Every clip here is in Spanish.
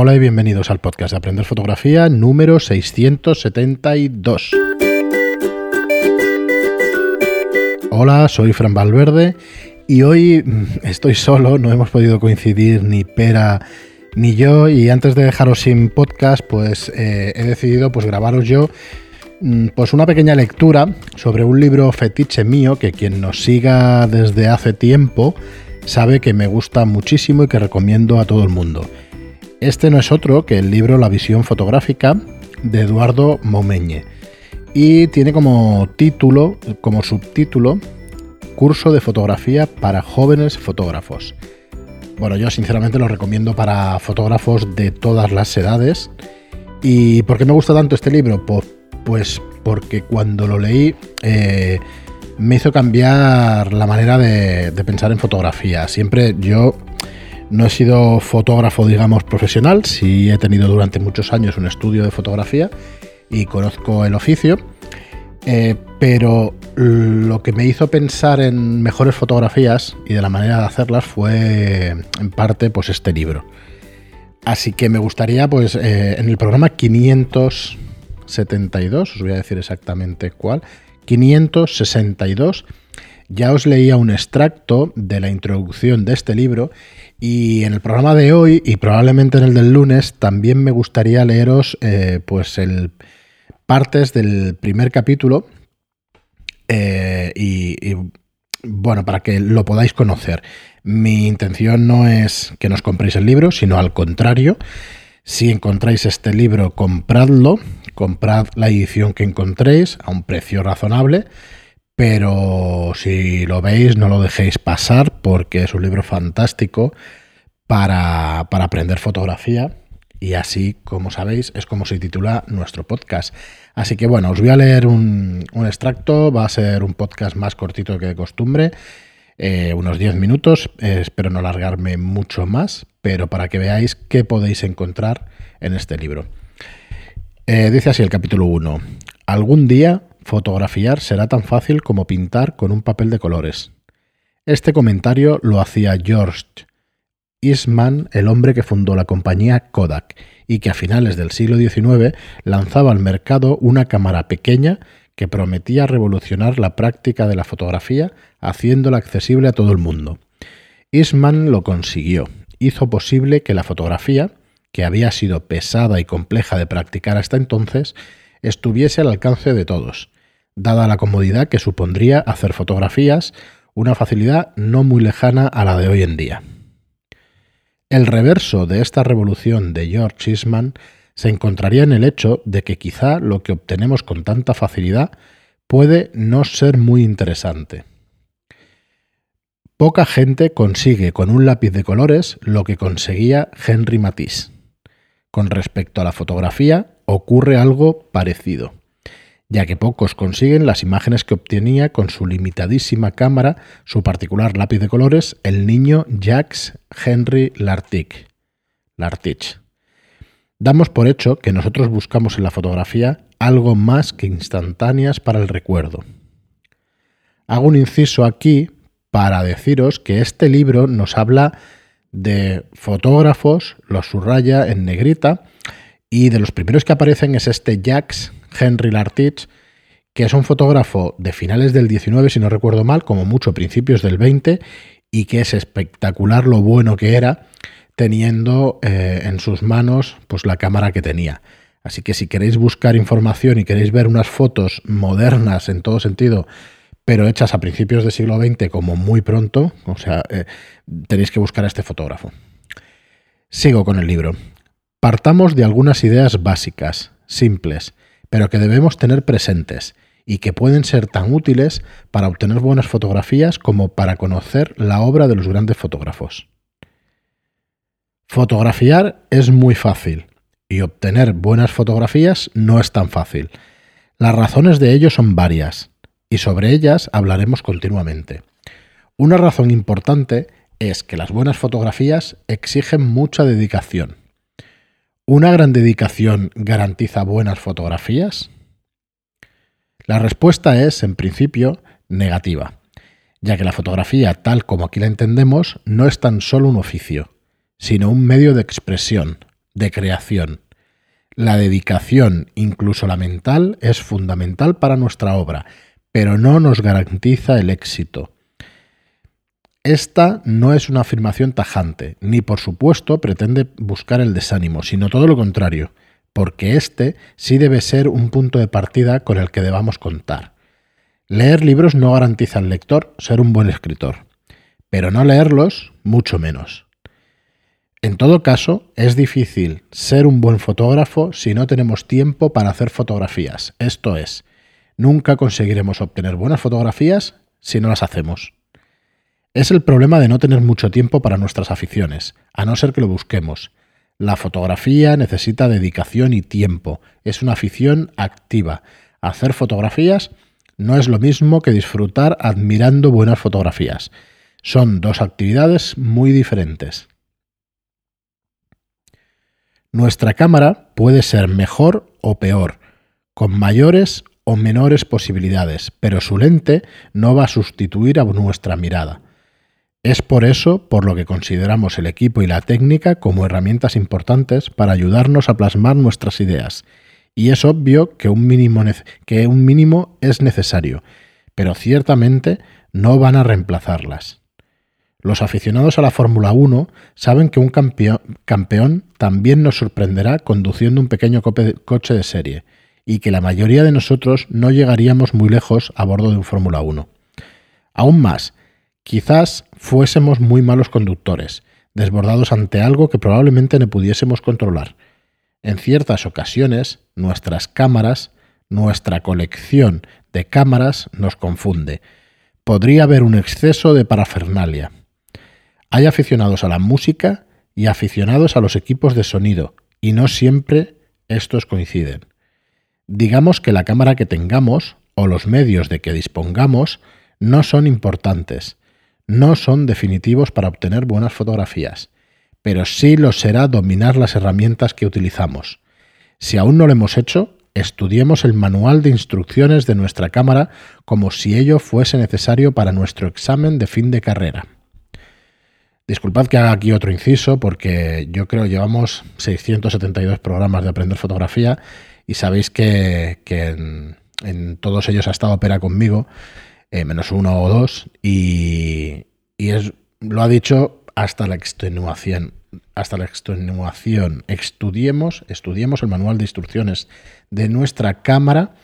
Hola y bienvenidos al podcast de Aprender Fotografía número 672. Hola, soy Fran Valverde y hoy mm, estoy solo, no hemos podido coincidir ni Pera ni yo y antes de dejaros sin podcast pues eh, he decidido pues grabaros yo mm, pues una pequeña lectura sobre un libro fetiche mío que quien nos siga desde hace tiempo sabe que me gusta muchísimo y que recomiendo a todo el mundo. Este no es otro que el libro La visión fotográfica de Eduardo Momeñe y tiene como título, como subtítulo, Curso de fotografía para jóvenes fotógrafos. Bueno, yo sinceramente lo recomiendo para fotógrafos de todas las edades. ¿Y por qué me gusta tanto este libro? Pues porque cuando lo leí eh, me hizo cambiar la manera de, de pensar en fotografía. Siempre yo no he sido fotógrafo, digamos, profesional, sí he tenido durante muchos años un estudio de fotografía y conozco el oficio, eh, pero lo que me hizo pensar en mejores fotografías y de la manera de hacerlas fue en parte pues este libro. Así que me gustaría pues eh, en el programa 572, os voy a decir exactamente cuál, 562, ya os leía un extracto de la introducción de este libro y en el programa de hoy y probablemente en el del lunes también me gustaría leeros eh, pues el partes del primer capítulo eh, y, bueno, para que lo podáis conocer. Mi intención no es que nos compréis el libro, sino al contrario. Si encontráis este libro, compradlo, comprad la edición que encontréis a un precio razonable, pero si lo veis no lo dejéis pasar porque es un libro fantástico para, para aprender fotografía y así, como sabéis, es como se titula nuestro podcast. Así que bueno, os voy a leer un, extracto, va a ser un podcast más cortito que de costumbre, eh, unos 10 minutos, espero no alargarme mucho más, pero para que veáis qué podéis encontrar en este libro. Eh, dice así el capítulo 1. Algún día fotografiar será tan fácil como pintar con un papel de colores. Este comentario lo hacía George Eastman, el hombre que fundó la compañía Kodak y que a finales del siglo XIX lanzaba al mercado una cámara pequeña que prometía revolucionar la práctica de la fotografía haciéndola accesible a todo el mundo. Eastman lo consiguió, hizo posible que la fotografía, que había sido pesada y compleja de practicar hasta entonces, estuviese al alcance de todos, dada la comodidad que supondría hacer fotografías, una facilidad no muy lejana a la de hoy en día. El reverso de esta revolución de George Eastman se encontraría en el hecho de que quizá lo que obtenemos con tanta facilidad puede no ser muy interesante. Poca gente consigue con un lápiz de colores lo que conseguía Henry Matisse. Con respecto a la fotografía, ocurre algo parecido ya que pocos consiguen las imágenes que obtenía con su limitadísima cámara, su particular lápiz de colores, el niño Jacques Henry Lartigue. Lartich. Damos por hecho que nosotros buscamos en la fotografía algo más que instantáneas para el recuerdo. Hago un inciso aquí para deciros que este libro nos habla de fotógrafos, los subraya en negrita, y de los primeros que aparecen es este Jacques Henry Lartich, que es un fotógrafo de finales del 19, si no recuerdo mal, como mucho principios del 20, y que es espectacular lo bueno que era teniendo eh, en sus manos pues, la cámara que tenía. Así que si queréis buscar información y queréis ver unas fotos modernas en todo sentido, pero hechas a principios del siglo XX como muy pronto, o sea, eh, tenéis que buscar a este fotógrafo. Sigo con el libro. Partamos de algunas ideas básicas, simples, pero que debemos tener presentes y que pueden ser tan útiles para obtener buenas fotografías como para conocer la obra de los grandes fotógrafos. Fotografiar es muy fácil y obtener buenas fotografías no es tan fácil. Las razones de ello son varias y sobre ellas hablaremos continuamente. Una razón importante es que las buenas fotografías exigen mucha dedicación ¿Una gran dedicación garantiza buenas fotografías? La respuesta es, en principio, negativa, ya que la fotografía, tal como aquí la entendemos, no es tan solo un oficio, sino un medio de expresión, de creación. La dedicación, incluso la mental, es fundamental para nuestra obra, pero no nos garantiza el éxito. Esta no es una afirmación tajante, ni por supuesto pretende buscar el desánimo, sino todo lo contrario, porque este sí debe ser un punto de partida con el que debamos contar. Leer libros no garantiza al lector ser un buen escritor, pero no leerlos mucho menos. En todo caso, es difícil ser un buen fotógrafo si no tenemos tiempo para hacer fotografías. Esto es, nunca conseguiremos obtener buenas fotografías si no las hacemos. Es el problema de no tener mucho tiempo para nuestras aficiones, a no ser que lo busquemos. La fotografía necesita dedicación y tiempo, es una afición activa. Hacer fotografías no es lo mismo que disfrutar admirando buenas fotografías. Son dos actividades muy diferentes. Nuestra cámara puede ser mejor o peor, con mayores o menores posibilidades, pero su lente no va a sustituir a nuestra mirada. Es por eso por lo que consideramos el equipo y la técnica como herramientas importantes para ayudarnos a plasmar nuestras ideas. Y es obvio que un mínimo, es necesario, pero ciertamente no van a reemplazarlas. Los aficionados a la Fórmula 1 saben que un campeón, también nos sorprenderá conduciendo un pequeño coche de serie y que la mayoría de nosotros no llegaríamos muy lejos a bordo de un Fórmula 1. Aún más, quizás fuésemos muy malos conductores, desbordados ante algo que probablemente no pudiésemos controlar. En ciertas ocasiones, nuestras cámaras, nuestra colección de cámaras nos confunde. Podría haber un exceso de parafernalia. Hay aficionados a la música y aficionados a los equipos de sonido, y no siempre estos coinciden. Digamos que la cámara que tengamos o los medios de que dispongamos no son importantes, no son definitivos para obtener buenas fotografías, pero sí lo será dominar las herramientas que utilizamos. Si aún no lo hemos hecho, estudiemos el manual de instrucciones de nuestra cámara como si ello fuese necesario para nuestro examen de fin de carrera. Disculpad que haga aquí otro inciso porque yo creo que llevamos 672 programas de aprender fotografía y sabéis que, en, todos ellos ha estado opera conmigo, eh, menos uno o dos, y, es, lo ha dicho hasta la extenuación. Hasta la extenuación. Estudiemos, estudiemos el manual de instrucciones de nuestra cámara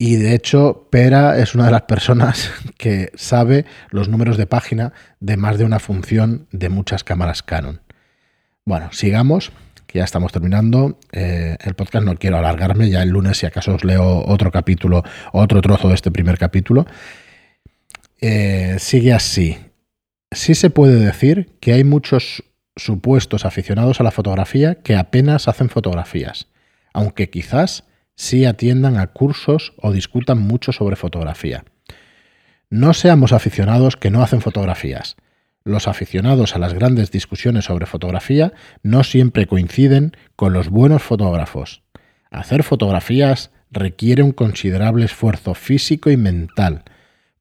y de hecho, Pera es una de las personas que sabe los números de página de más de una función de muchas cámaras Canon. Bueno, sigamos, que ya estamos terminando. Eh, el podcast no quiero alargarme, ya el lunes si acaso os leo otro capítulo, otro trozo de este primer capítulo. Eh, sigue así. Sí se puede decir que hay muchos supuestos aficionados a la fotografía que apenas hacen fotografías, aunque quizás sí atiendan a cursos o discutan mucho sobre fotografía. No seamos aficionados que no hacen fotografías. Los aficionados a las grandes discusiones sobre fotografía no siempre coinciden con los buenos fotógrafos. Hacer fotografías requiere un considerable esfuerzo físico y mental.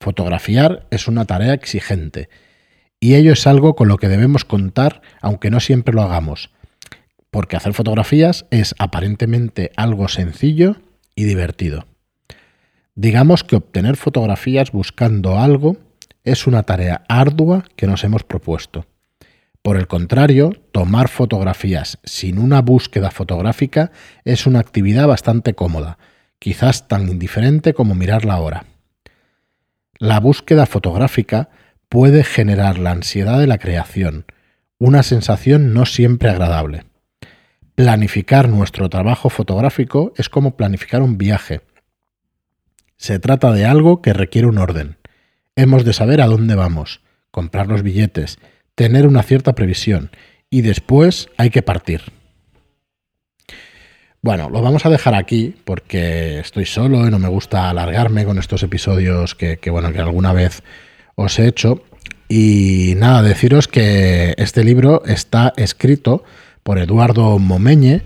Fotografiar es una tarea exigente, y ello es algo con lo que debemos contar aunque no siempre lo hagamos, porque hacer fotografías es aparentemente algo sencillo y divertido. Digamos que obtener fotografías buscando algo es una tarea ardua que nos hemos propuesto. Por el contrario, tomar fotografías sin una búsqueda fotográfica es una actividad bastante cómoda, quizás tan indiferente como mirar la hora. La búsqueda fotográfica puede generar la ansiedad de la creación, una sensación no siempre agradable. Planificar nuestro trabajo fotográfico es como planificar un viaje. Se trata de algo que requiere un orden. Hemos de saber a dónde vamos, comprar los billetes, tener una cierta previsión y después hay que partir. Bueno, lo vamos a dejar aquí porque estoy solo y no me gusta alargarme con estos episodios que, bueno, que alguna vez os he hecho. Y nada, deciros que este libro está escrito por Eduardo Momeñe,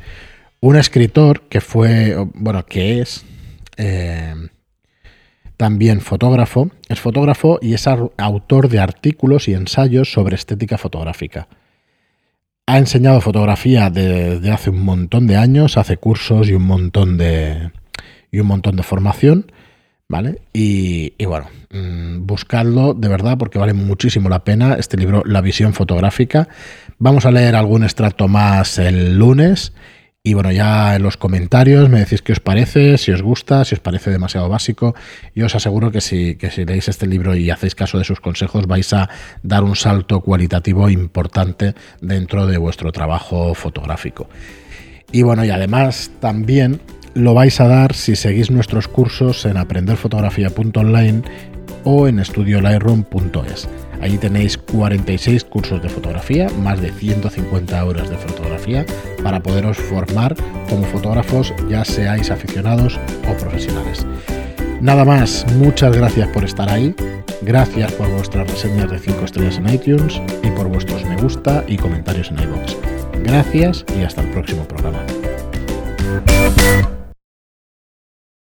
un escritor que fue, bueno, que es eh, también fotógrafo, es fotógrafo y es autor de artículos y ensayos sobre estética fotográfica. ha enseñado fotografía desde hace un montón de años, hace cursos y un montón de, y un montón de formación. ¿Vale? Y, bueno, mm, buscadlo de verdad porque vale muchísimo la pena este libro, La visión fotográfica. Vamos a leer algún extracto más el lunes y bueno, ya en los comentarios me decís qué os parece, si os gusta, si os parece demasiado básico. Yo os aseguro que si, que si leéis este libro y hacéis caso de sus consejos, vais a dar un salto cualitativo importante dentro de vuestro trabajo fotográfico. Y bueno, y además también lo vais a dar si seguís nuestros cursos en aprenderfotografía.online o en estudiolightroom.es. Ahí tenéis 46 cursos de fotografía, más de 150 horas de fotografía para poderos formar como fotógrafos, ya seáis aficionados o profesionales. Nada más, muchas gracias por estar ahí, gracias por vuestras reseñas de 5 estrellas en iTunes y por vuestros me gusta y comentarios en iBox. Gracias y hasta el próximo programa.